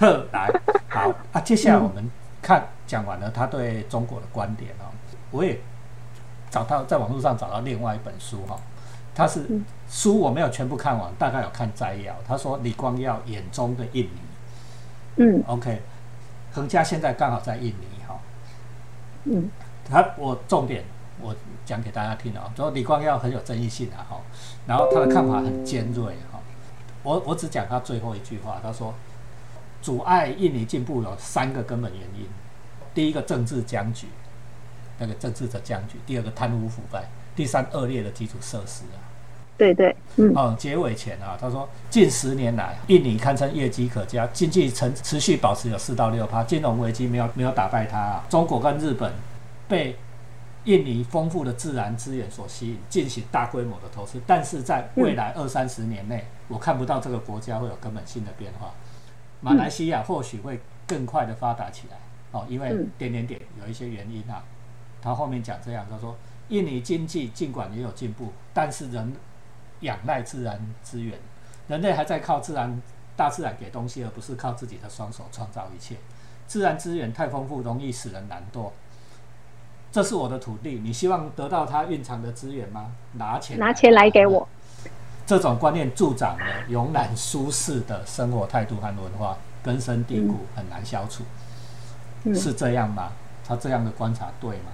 呵，来，好啊，接下来我们看讲完了他对中国的观点哦，我也找到在网络上找到另外一本书哈，他是书我没有全部看完，大概有看摘要。他说李光耀眼中的印尼，嗯，OK，恒家现在刚好在印尼哈，嗯，他我重点我讲给大家听啊，说李光耀很有争议性啊哈，然后他的看法很尖锐哈，我我只讲他最后一句话，他说。阻碍印尼进步有三个根本原因：第一个政治僵局，那个政治的僵局；第二个贪污腐败；第三恶劣的基础设施啊。对对，嗯。哦，结尾前啊，他说近十年来，印尼堪称业绩可嘉，经济呈持续保持有四到六趴，金融危机没有没有打败它啊。中国跟日本被印尼丰富的自然资源所吸引，进行大规模的投资，但是在未来二三十年内，我看不到这个国家会有根本性的变化。马来西亚或许会更快的发达起来哦，因为点点点有一些原因啊。他后面讲这样，他说印尼经济尽管也有进步，但是人仰赖自然资源，人类还在靠自然大自然给东西，而不是靠自己的双手创造一切。自然资源太丰富，容易使人懒惰。这是我的土地，你希望得到它蕴藏的资源吗？拿钱拿钱来给我。这种观念助长了慵懒舒适的生活态度和文化，根深蒂固，很难消除，是这样吗？他这样的观察对吗？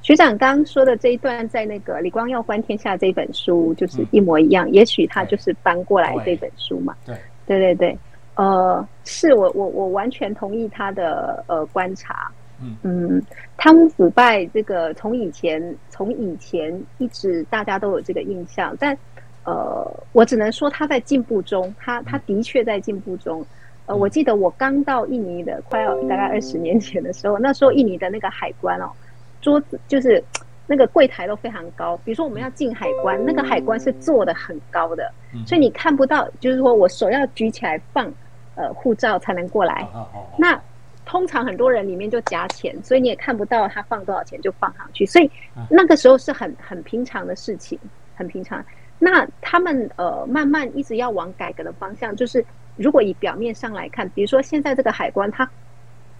学长刚刚说的这一段，在那个《李光耀观天下》这本书就是一模一样，也许他就是搬过来这本书嘛。对对对对，呃，是我我我完全同意他的呃观察。嗯嗯，贪污腐败这个从以前从以前一直大家都有这个印象，但。呃，我只能说他在进步中，他他的确在进步中。呃，我记得我刚到印尼的，快要大概二十年前的时候，那时候印尼的那个海关哦，桌子就是那个柜台都非常高。比如说我们要进海关，那个海关是做的很高的，所以你看不到，就是说我手要举起来放呃护照才能过来。那通常很多人里面就夹钱，所以你也看不到他放多少钱就放上去。所以那个时候是很很平常的事情，很平常。那他们呃慢慢一直要往改革的方向，就是如果以表面上来看，比如说现在这个海关它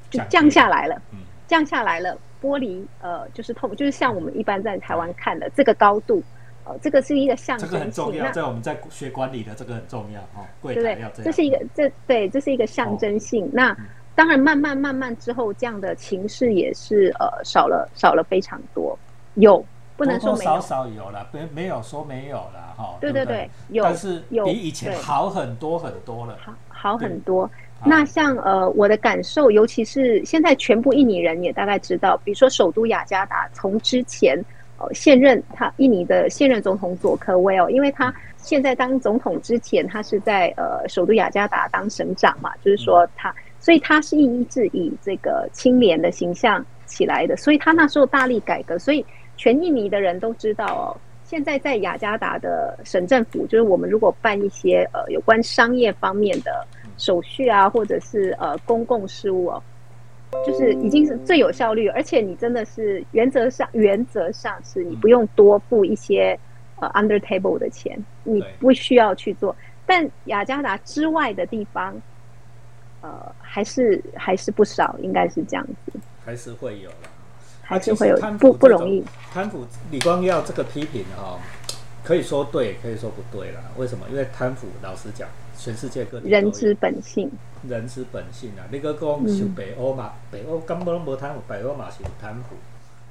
就降下来了，降下来了，玻璃呃就是透，就是像我们一般在台湾看的这个高度，呃这个是一个象征性。这个很重要，在我们在学管理的这个很重要哦，柜台要这这是一个这对，这是一个象征性。那当然慢慢慢慢之后，这样的情势也是呃少了少了非常多，有。不能说少少有了，没没有说没有了哈。对对对，有，但是比以前好很多很多了。好，好很多。那像呃，我的感受，尤其是现在全部印尼人也大概知道，比如说首都雅加达，从之前呃现任他印尼的现任总统佐科威哦，因为他现在当总统之前，他是在呃首都雅加达当省长嘛，就是说他，所以他是一直以这个清廉的形象起来的，所以他那时候大力改革，所以。全印尼的人都知道哦，现在在雅加达的省政府，就是我们如果办一些呃有关商业方面的手续啊，或者是呃公共事务哦，就是已经是最有效率，而且你真的是原则上原则上是你不用多付一些呃 under table 的钱，你不需要去做。但雅加达之外的地方，呃，还是还是不少，应该是这样子，还是会有了。还是会有不不容易。贪腐李光耀这个批评哈，可以说对，可以说不对了。为什么？因为贪腐，老实讲，全世界各地人之本性，人之本性啊。你个讲是北欧嘛，北欧根本都无贪腐，北欧嘛是有贪腐，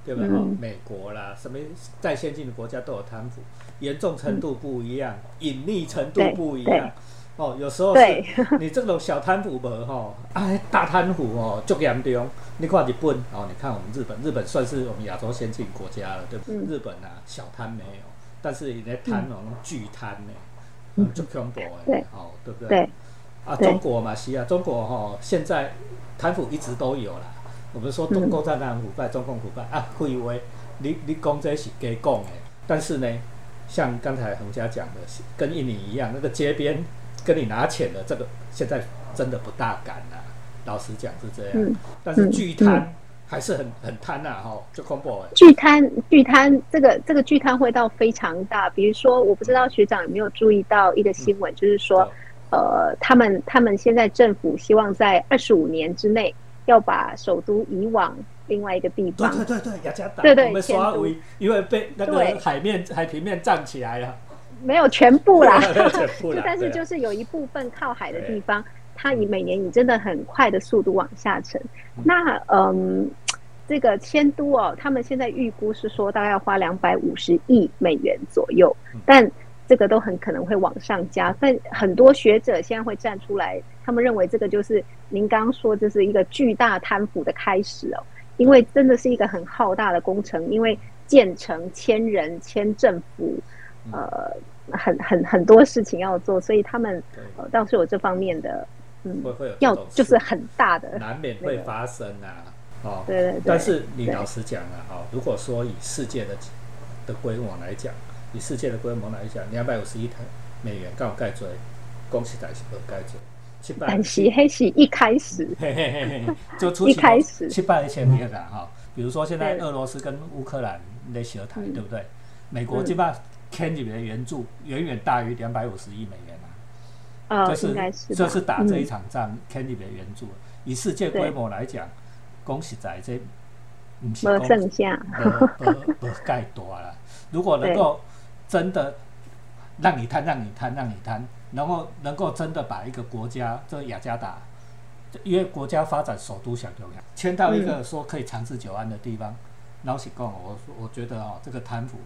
对吧？哈，美国啦，什么再先进的国家都有贪腐，严重程度不一样，隐匿程度不一样。哦，有时候是 你这种小贪腐无吼，哎，大贪腐哦，就严重。你看日本哦，你看我们日本，日本算是我们亚洲先进国家了，对不？日本啊，小贪没有，但是你在贪那种巨贪呢，就恐怖诶，哦，对不对？对。啊，中国嘛是啊，中国哈现在贪腐一直都有啦。我们说中共在那腐败，中共腐败啊，可以为你你讲这是假讲的，但是呢，像刚才洪家讲的，跟印尼一样，那个街边。跟你拿钱的这个，现在真的不大敢了。老实讲是这样，但是巨贪还是很很贪呐，哈，就恐怖哎。巨贪，巨贪，这个这个巨贪会到非常大。比如说，我不知道学长有没有注意到一个新闻，就是说，呃，他们他们现在政府希望在二十五年之内要把首都移往另外一个地方。对对对，雅加达。对对，我们刷为因为被那个海面海平面涨起来了。没有全部啦，就 但是就是有一部分靠海的地方，它以每年以真的很快的速度往下沉。那嗯，这个迁都哦，他们现在预估是说大概要花两百五十亿美元左右，但这个都很可能会往上加。但很多学者现在会站出来，他们认为这个就是您刚刚说这是一个巨大贪腐的开始哦，因为真的是一个很浩大的工程，因为建成、迁人、迁政府。呃，很很很多事情要做，所以他们呃倒是有这方面的，嗯，会会有要就是很大的，难免会发生啊，哦，对对对。但是你老实讲啊，哦，如果说以世界的的规模来讲，以世界的规模来讲，两百五十亿台美元刚好盖住，恭喜大家都盖住。但是黑是一开始，就出一开始。七百一千亿的哈，比如说现在俄罗斯跟乌克兰在协台，对不对？美国基本上。天里面的援助远远大于两百五十亿美元啊！这是这是打这一场仗，天里面的援助以世界规模来讲，恭喜在这没剩下，不不不盖多了。如果能够真的让你贪，让你贪，让你贪，然后能够真的把一个国家，这雅加达，因为国家发展首都想重要，迁到一个说可以长治久安的地方，老实讲，我我觉得哦，这个贪腐。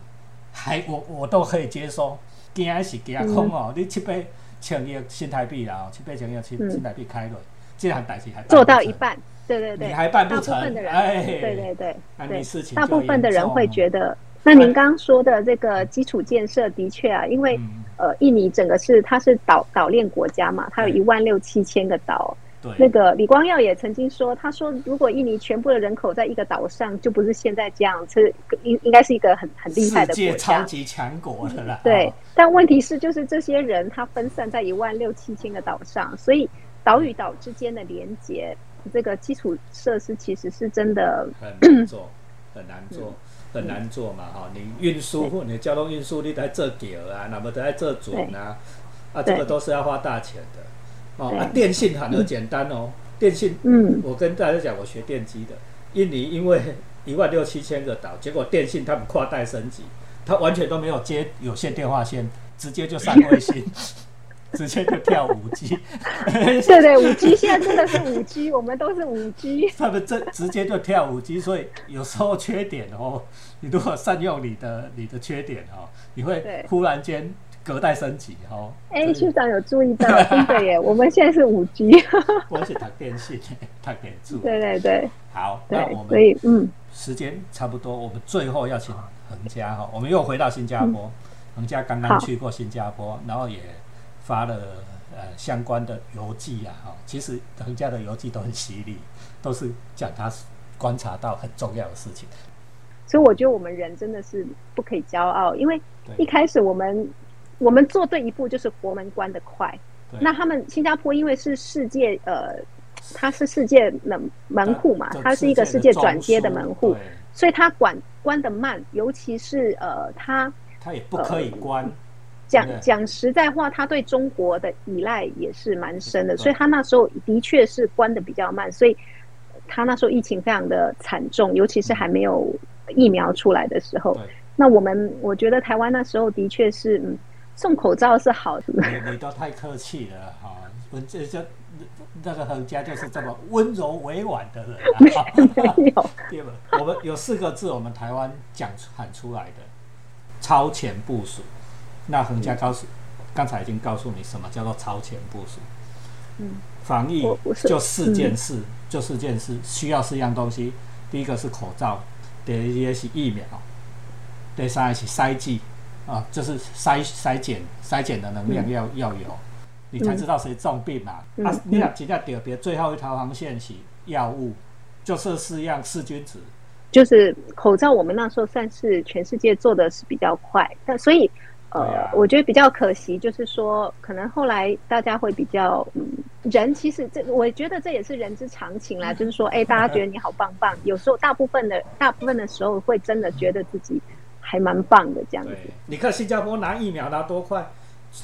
还我我都可以接受，惊是惊空哦！你七八千亿新台币啦，七八千亿新新台币开了，这样代志还做到一半，对对对，你还办不成？哎，对对对，对，事情大部分的人会觉得，那您刚刚说的这个基础建设的确啊，因为呃，印尼整个是它是岛岛链国家嘛，它有一万六七千个岛。那个李光耀也曾经说，他说如果印尼全部的人口在一个岛上，就不是现在这样，是应应该是一个很很厉害的国家，超级强国的啦。对，但问题是，就是这些人他分散在一万六七千个岛上，所以岛与岛之间的连接，这个基础设施其实是真的很难做，很难做，很难做嘛！哈，你运输，你交通运输，你在这点啊，那么在这准啊，啊，这个都是要花大钱的。哦，啊，电信很简单哦，电信，嗯，我跟大家讲，我学电机的，印尼因为一万六七千个岛，结果电信他们跨代升级，他完全都没有接有线电话线，直接就上卫星，直接就跳五 G，对对，五 G 现在真的是五 G，我们都是五 G，他们这直接就跳五 G，所以有时候缺点哦，你如果善用你的你的缺点哦，你会忽然间。隔代升级哈，哎，区长有注意到，真的耶！我们现在是五 G，我是台电信，台电住。对对对，好，那我们所以嗯，时间差不多，我们最后要请恒家哈，我们又回到新加坡，恒家刚刚去过新加坡，然后也发了呃相关的游记啊哈，其实恒家的游记都很犀利，都是讲他观察到很重要的事情。所以我觉得我们人真的是不可以骄傲，因为一开始我们。我们做对一步就是国门关的快，那他们新加坡因为是世界呃，它是世界门门户嘛，它是一个世界转接的门户，所以它管关的慢，尤其是呃，它它也不可以关。讲讲实在话，他对中国的依赖也是蛮深的，所以他那时候的确是关的比较慢，所以他那时候疫情非常的惨重，尤其是还没有疫苗出来的时候。那我们我觉得台湾那时候的确是嗯。送口罩是好的，你你都太客气了哈！文这这那个恒家就是这么温柔委婉的人，没有 对吧？我们有四个字，我们台湾讲喊出来的超前部署。那恒家告诉刚才已经告诉你什么叫做超前部署？嗯，防疫就四件事，就四件事，需要四样东西。第一个是口罩，第二个是疫苗，第三个是筛剂。啊，就是筛筛检筛检的能量要要有，你才知道谁重病嘛。啊，你俩请假特别，最后一条航线是药物，就是四样四君子。就是口罩，我们那时候算是全世界做的是比较快，但所以呃，我觉得比较可惜，就是说可能后来大家会比较嗯，人其实这我觉得这也是人之常情啦，就是说哎，大家觉得你好棒棒，有时候大部分的大部分的时候会真的觉得自己。还蛮棒的，这样子。你看新加坡拿疫苗拿多快，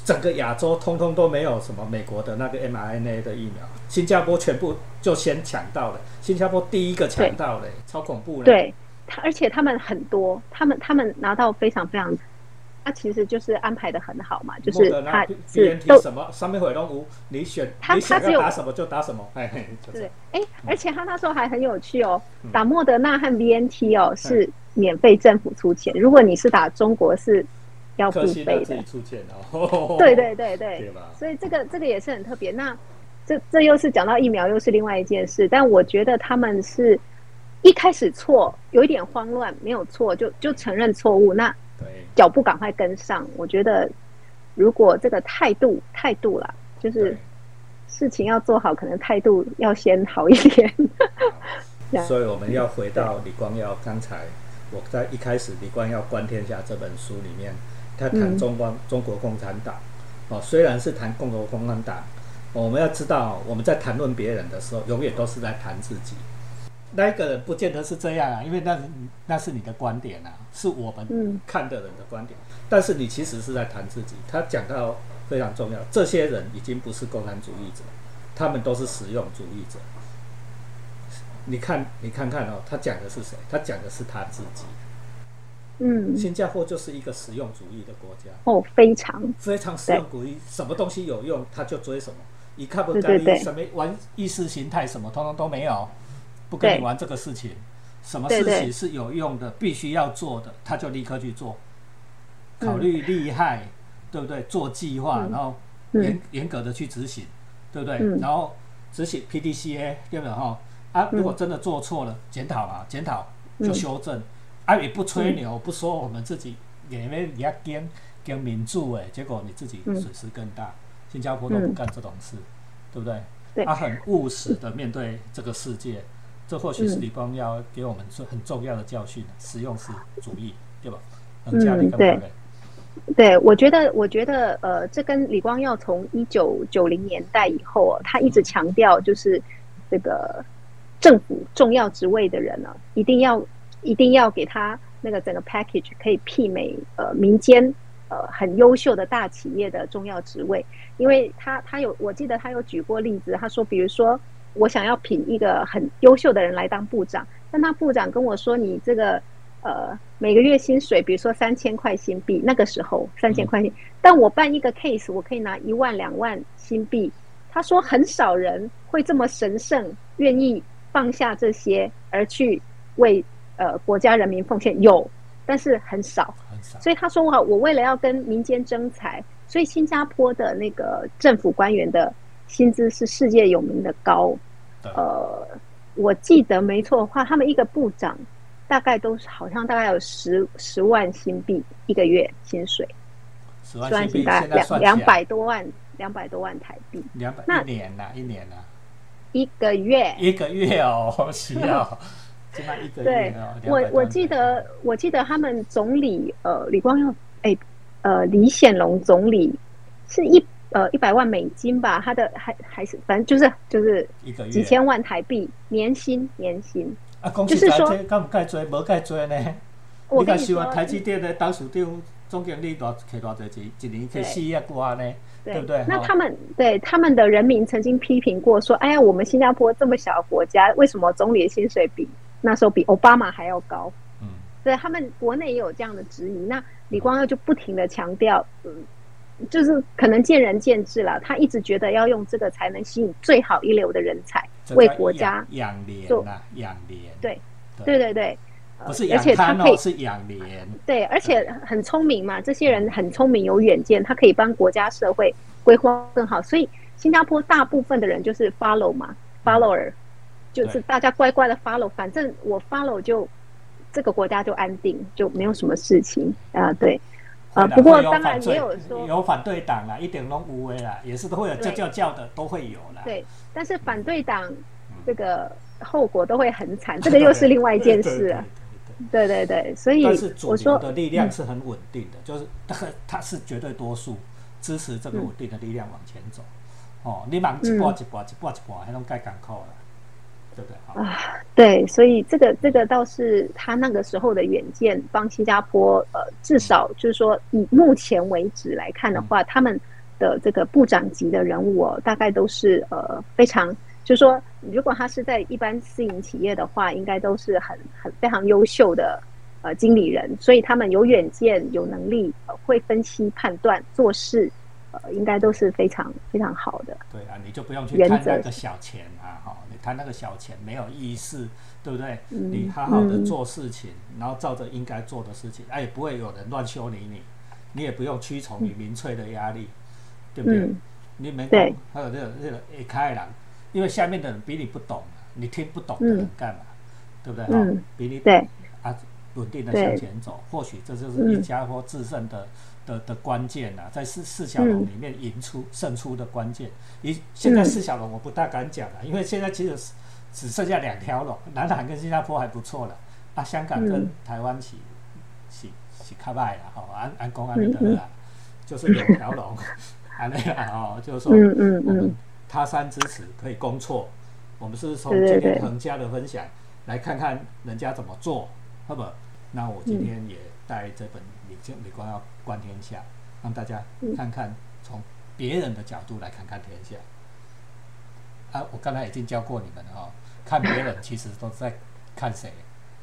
整个亚洲通通都没有什么美国的那个 mRNA 的疫苗，新加坡全部就先抢到了，新加坡第一个抢到了，超恐怖的。对，他而且他们很多，他们他们拿到非常非常。他其实就是安排的很好嘛，就是他是都什么上面会都无，你选他他只有打什么就打什么，哎，对，哎，而且他那时候还很有趣哦，打莫德纳和 BNT 哦是免费政府出钱，如果你是打中国是要付费的，出钱哦，对对对对，所以这个这个也是很特别。那这这又是讲到疫苗，又是另外一件事，但我觉得他们是一开始错，有一点慌乱，没有错就就承认错误，那。脚步赶快跟上，我觉得如果这个态度态度啦，就是事情要做好，可能态度要先好一点。所以我们要回到李光耀刚才我在一开始李光耀观天下这本书里面，他谈中国中国共产党哦，虽然是谈共和共产党，我们要知道我们在谈论别人的时候，永远都是在谈自己。那一个人不见得是这样啊，因为那那是你的观点啊，是我们看的人的观点。但是你其实是在谈自己。他讲到非常重要，这些人已经不是共产主义者，他们都是实用主义者。你看，你看看哦，他讲的是谁？他讲的是他自己。嗯，新加坡就是一个实用主义的国家。哦，非常非常实用主义，什么东西有用他就追什么，一看不干意什么玩意识形态什么，通通都没有。不跟你玩这个事情，什么事情是有用的，必须要做的，他就立刻去做，考虑利害，对不对？做计划，然后严严格的去执行，对不对？然后执行 P D C A，对不对？哈啊，如果真的做错了，检讨啊，检讨就修正，啊也不吹牛，不说我们自己因为你要跟跟民主哎，结果你自己损失更大。新加坡都不干这种事，对不对？他很务实的面对这个世界。这或许是李光耀给我们是很重要的教训，实用是主义，对吧？嗯，对，对，我觉得，我觉得，呃，这跟李光耀从一九九零年代以后，他一直强调，就是这个政府重要职位的人呢，一定要一定要给他那个整个 package 可以媲美呃民间呃很优秀的大企业的重要职位，因为他他有，我记得他有举过例子，他说，比如说。我想要聘一个很优秀的人来当部长，但他部长跟我说：“你这个呃每个月薪水，比如说三千块新币，那个时候三千块钱，但我办一个 case，我可以拿一万两万新币。”他说：“很少人会这么神圣，愿意放下这些而去为呃国家人民奉献，有，但是很少。所以他说：‘我我为了要跟民间争财，所以新加坡的那个政府官员的。’”薪资是世界有名的高，呃，我记得没错的话，他们一个部长大概都是好像大概有十十万新币一个月薪水，十万新币大概两两百多万，两百多万台币，两百那一年呢？一年呢？一个月？一个月哦，需要 起码一个月哦。我我记得我记得他们总理呃李光耀哎呃李显龙总理是一。呃，一百万美金吧，他的还还是反正就是就是几千万台币年薪年薪啊，就是说，该追，无该追呢？我跟你说台积电的当属长总经理多开多少钱？一年可以四亿多呢？对不对？那他们对他们的人民曾经批评过说：“哎呀，我们新加坡这么小的国家，为什么总理的薪水比那时候比奥巴马还要高？”嗯，对他们国内也有这样的质疑。那李光耀就不停的强调，嗯。就是可能见仁见智了。他一直觉得要用这个才能吸引最好一流的人才，为国家养廉啊，养廉。对，对对对，不是养他可以是养廉。对，而且很聪明嘛，这些人很聪明，有远见，他可以帮国家社会规划更好。所以新加坡大部分的人就是 follow 嘛，follower，就是大家乖乖的 follow，反正我 follow 就这个国家就安定，就没有什么事情啊，对。啊，不过当然也有说有反对党啦，一点都无为啦，也是都会有叫叫叫的，都会有啦。对，但是反对党这个后果都会很惨，这个又是另外一件事啊。对对对，所以我说的力量是很稳定的，就是他他是绝对多数支持这个稳定的力量往前走。哦，你忙一步一步一步一步，还能盖港口了。对不对？啊，对，所以这个这个倒是他那个时候的远见，帮新加坡呃，至少就是说以目前为止来看的话，他们的这个部长级的人物哦，大概都是呃非常，就是说如果他是在一般私营企业的话，应该都是很很非常优秀的呃经理人，所以他们有远见、有能力，会分析判断做事。呃，应该都是非常非常好的。对啊，你就不用去贪那个小钱啊，哈，你贪那个小钱没有意思，对不对？你好好的做事情，然后照着应该做的事情，哎，也不会有人乱修理你，你也不用屈从于民粹的压力，对不对？你没讲，还有这个这个一开朗，因为下面的人比你不懂，你听不懂的人干嘛？对不对？嗯，比你对啊，稳定的向前走，或许这就是一家或制胜的。的的关键呐，在四四小龙里面赢出胜出的关键。一现在四小龙我不大敢讲了，因为现在其实只剩下两条龙，南海跟新加坡还不错了，啊，香港跟台湾起起起开败了，哈，安安公安德啊，就是两条龙，安那个哦，就是说我们他山之石可以攻错，我们是从今天恒家的分享来看看人家怎么做，好不？那我今天也带这本。就美光要观天下，让大家看看从别人的角度来看看天下。啊，我刚才已经教过你们了哦，看别人其实都在看谁，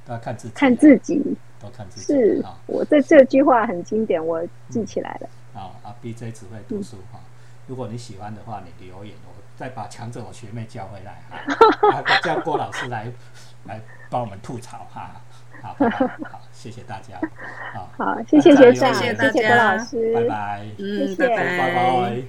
都要看自己。看自己，都看自己。是啊，我这这句话很经典，我记起来了。啊啊，B J 只会读书哈。如果你喜欢的话，你留言，我再把强者我学妹叫回来哈，叫郭老师来来帮我们吐槽哈。好，好，谢谢大家。好，好谢谢学长，谢谢郭老师，拜拜，嗯，拜拜，拜拜。